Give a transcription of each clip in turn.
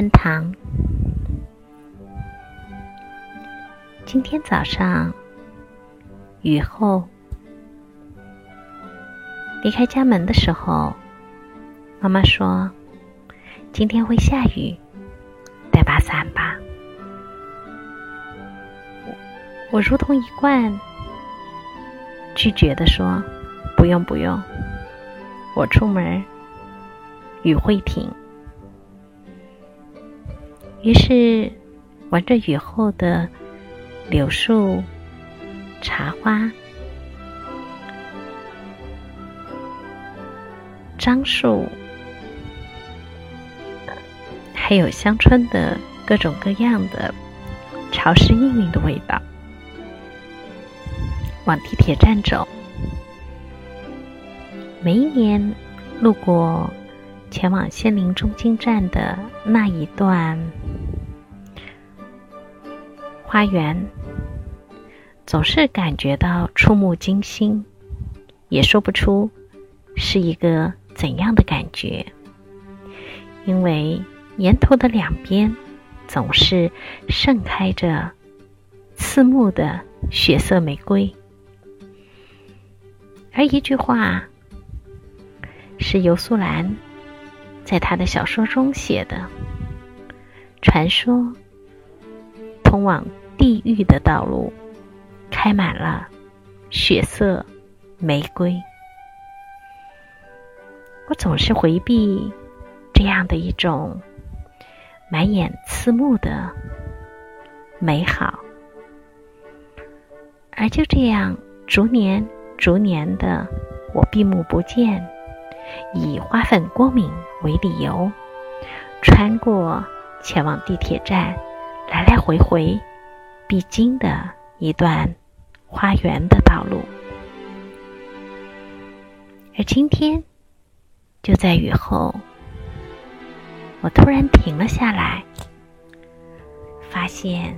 天堂。今天早上雨后离开家门的时候，妈妈说：“今天会下雨，带把伞吧。”我如同一贯拒绝的说：“不用不用，我出门雨会停。”于是，闻着雨后的柳树、茶花、樟树，还有乡村的各种各样的潮湿氤氲的味道，往地铁站走。每一年路过。前往仙林中心站的那一段花园，总是感觉到触目惊心，也说不出是一个怎样的感觉。因为沿途的两边总是盛开着刺目的血色玫瑰，而一句话是尤素兰。在他的小说中写的传说，通往地狱的道路开满了血色玫瑰。我总是回避这样的一种满眼刺目的美好，而就这样逐年逐年的，我闭目不见。以花粉过敏为理由，穿过前往地铁站来来回回必经的一段花园的道路，而今天就在雨后，我突然停了下来，发现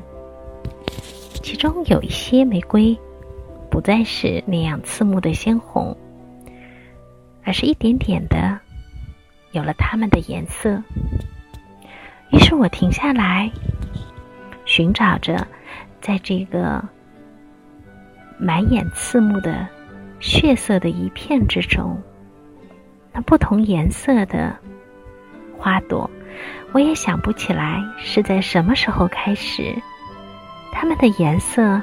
其中有一些玫瑰不再是那样刺目的鲜红。而是一点点的有了它们的颜色。于是我停下来，寻找着，在这个满眼刺目的血色的一片之中，那不同颜色的花朵，我也想不起来是在什么时候开始，它们的颜色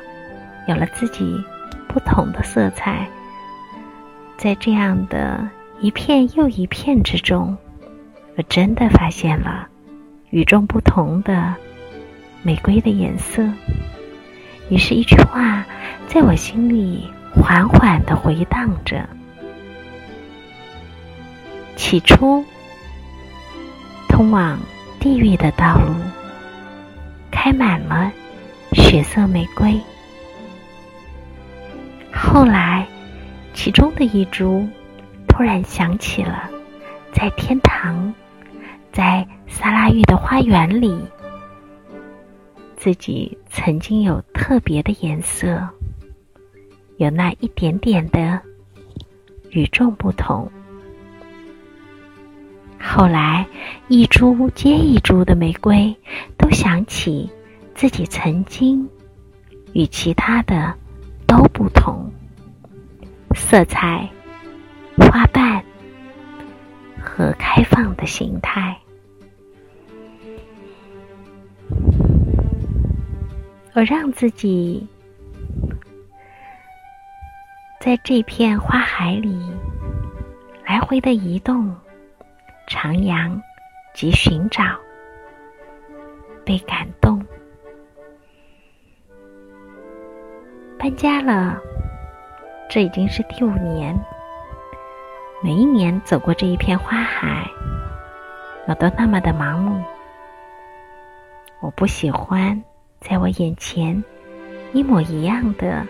有了自己不同的色彩。在这样的一片又一片之中，我真的发现了与众不同的玫瑰的颜色。于是，一句话在我心里缓缓的回荡着：起初，通往地狱的道路开满了血色玫瑰，后来。其中的一株突然想起了，在天堂，在萨拉玉的花园里，自己曾经有特别的颜色，有那一点点的与众不同。后来，一株接一株的玫瑰都想起自己曾经与其他的都不同。色彩、花瓣和开放的形态，我让自己在这片花海里来回的移动、徜徉及寻找，被感动。搬家了。这已经是第五年，每一年走过这一片花海，我都那么的盲目。我不喜欢在我眼前一模一样的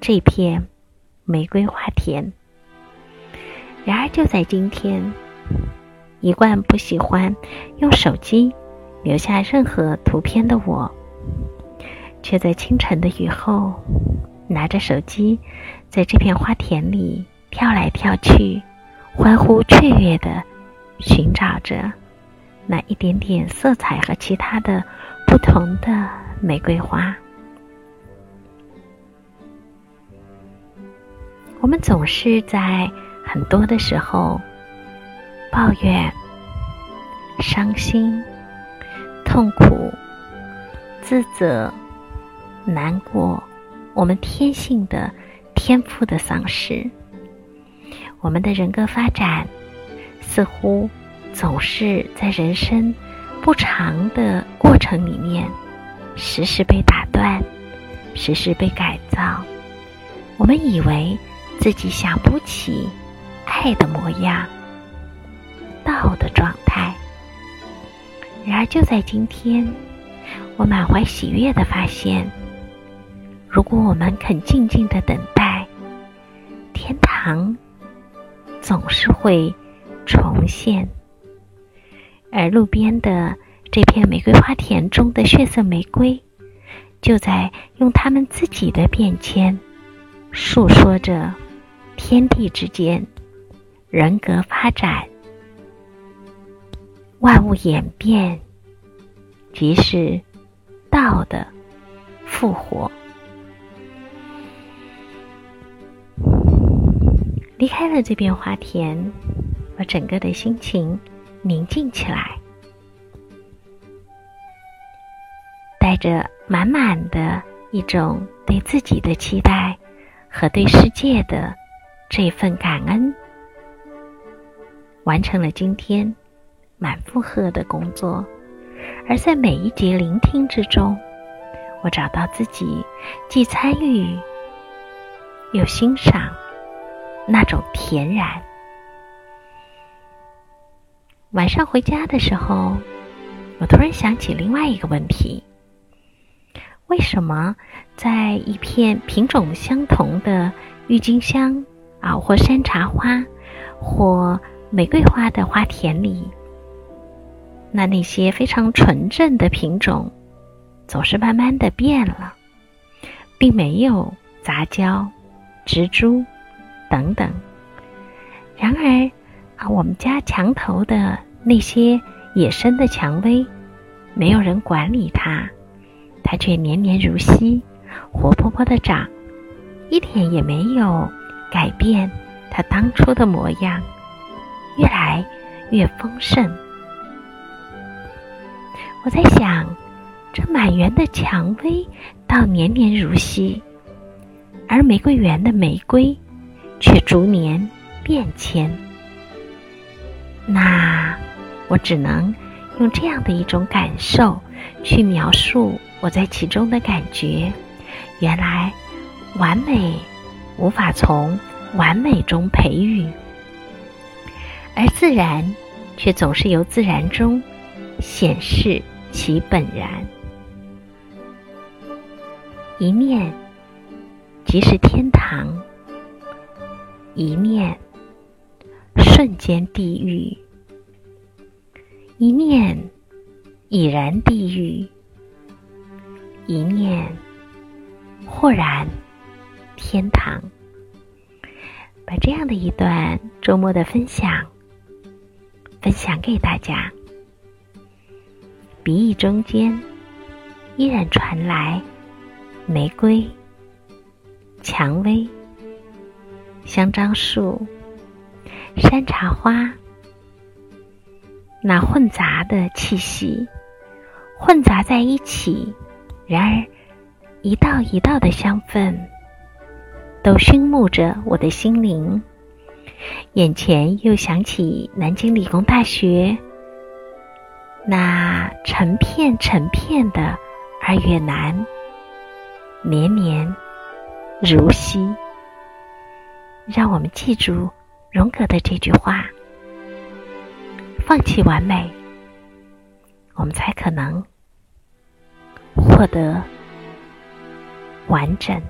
这片玫瑰花田。然而，就在今天，一贯不喜欢用手机留下任何图片的我，却在清晨的雨后，拿着手机，在这片花田里跳来跳去，欢呼雀跃的寻找着那一点点色彩和其他的不同的玫瑰花。我们总是在。很多的时候，抱怨、伤心、痛苦、自责、难过，我们天性的天赋的丧失，我们的人格发展似乎总是在人生不长的过程里面，时时被打断，时时被改造。我们以为自己想不起。爱的模样，道的状态。然而，就在今天，我满怀喜悦的发现，如果我们肯静静的等待，天堂总是会重现。而路边的这片玫瑰花田中的血色玫瑰，就在用他们自己的变迁，诉说着天地之间。人格发展，万物演变，即是道的复活。离开了这片花田，我整个的心情宁静起来，带着满满的一种对自己的期待和对世界的这份感恩。完成了今天满负荷的工作，而在每一节聆听之中，我找到自己既参与又欣赏那种恬然。晚上回家的时候，我突然想起另外一个问题：为什么在一片品种相同的郁金香啊，或山茶花，或玫瑰花的花田里，那那些非常纯正的品种，总是慢慢的变了，并没有杂交、植株等等。然而啊，我们家墙头的那些野生的蔷薇，没有人管理它，它却年年如昔，活泼泼的长，一点也没有改变它当初的模样。越来越丰盛。我在想，这满园的蔷薇倒年年如昔，而玫瑰园的玫瑰却逐年变迁。那我只能用这样的一种感受去描述我在其中的感觉。原来，完美无法从完美中培育。而自然，却总是由自然中显示其本然。一面即是天堂，一面瞬间地狱，一念已然地狱，一念豁然天堂。把这样的一段周末的分享。分享给大家。鼻翼中间依然传来玫瑰、蔷薇、香樟树、山茶花那混杂的气息，混杂在一起。然而，一道一道的香氛都熏沐着我的心灵。眼前又想起南京理工大学那成片成片的二月兰，绵绵如昔。让我们记住荣格的这句话：“放弃完美，我们才可能获得完整。”